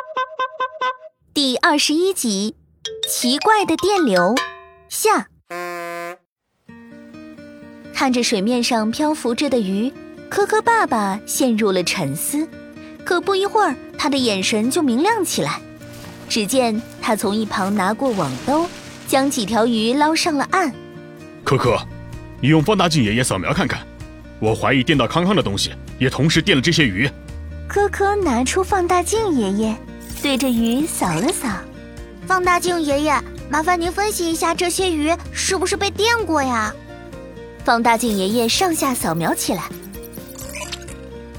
第二十一集，奇怪的电流下。看着水面上漂浮着的鱼，科科爸爸陷入了沉思。可不一会儿，他的眼神就明亮起来。只见他从一旁拿过网兜，将几条鱼捞上了岸。科科，你用放大镜爷爷扫描看看，我怀疑电到康康的东西也同时电了这些鱼。科科拿出放大镜爷爷，对着鱼扫了扫。放大镜爷爷，麻烦您分析一下这些鱼是不是被电过呀？放大镜爷爷上下扫描起来。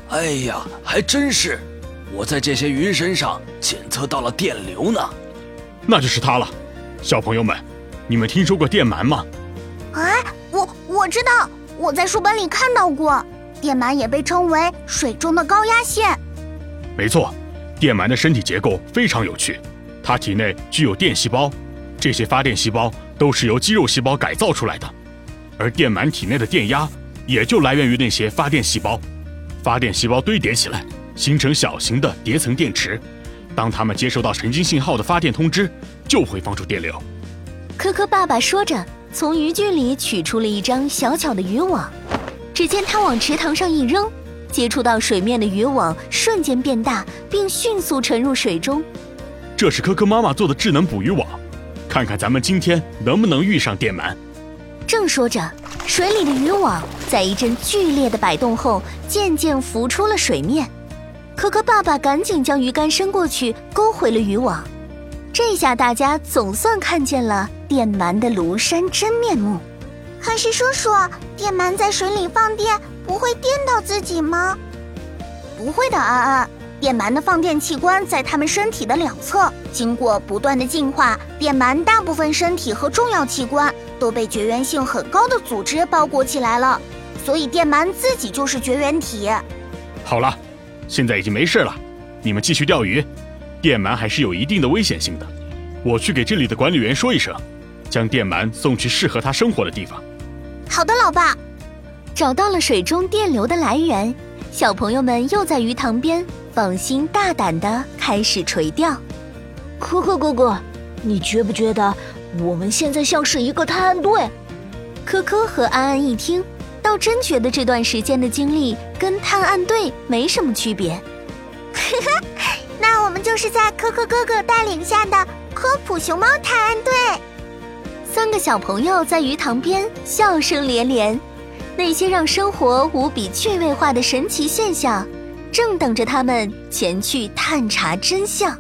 哎呀，还真是！我在这些鱼身上检测到了电流呢。那就是它了。小朋友们，你们听说过电鳗吗？啊，我我知道，我在书本里看到过。电鳗也被称为水中的高压线。没错，电鳗的身体结构非常有趣，它体内具有电细胞，这些发电细胞都是由肌肉细胞改造出来的。而电鳗体内的电压也就来源于那些发电细胞，发电细胞堆叠起来，形成小型的叠层电池。当它们接收到神经信号的发电通知，就会放出电流。科科爸爸说着，从渔具里取出了一张小巧的渔网。只见他往池塘上一扔，接触到水面的渔网瞬间变大，并迅速沉入水中。这是科科妈妈做的智能捕鱼网，看看咱们今天能不能遇上电鳗。正说着，水里的渔网在一阵剧烈的摆动后，渐渐浮出了水面。可可爸爸赶紧将鱼竿伸过去，勾回了渔网。这下大家总算看见了电鳗的庐山真面目。可是叔叔，电鳗在水里放电不会电到自己吗？不会的，安安。电鳗的放电器官在它们身体的两侧，经过不断的进化，电鳗大部分身体和重要器官都被绝缘性很高的组织包裹起来了，所以电鳗自己就是绝缘体。好了，现在已经没事了，你们继续钓鱼。电鳗还是有一定的危险性的，我去给这里的管理员说一声，将电鳗送去适合它生活的地方。好的，老爸。找到了水中电流的来源，小朋友们又在鱼塘边。放心大胆的开始垂钓，可可哥哥，你觉不觉得我们现在像是一个探案队？科科和安安一听，倒真觉得这段时间的经历跟探案队没什么区别。呵呵，那我们就是在可可哥哥带领下的科普熊猫探案队。三个小朋友在鱼塘边笑声连连，那些让生活无比趣味化的神奇现象。正等着他们前去探查真相。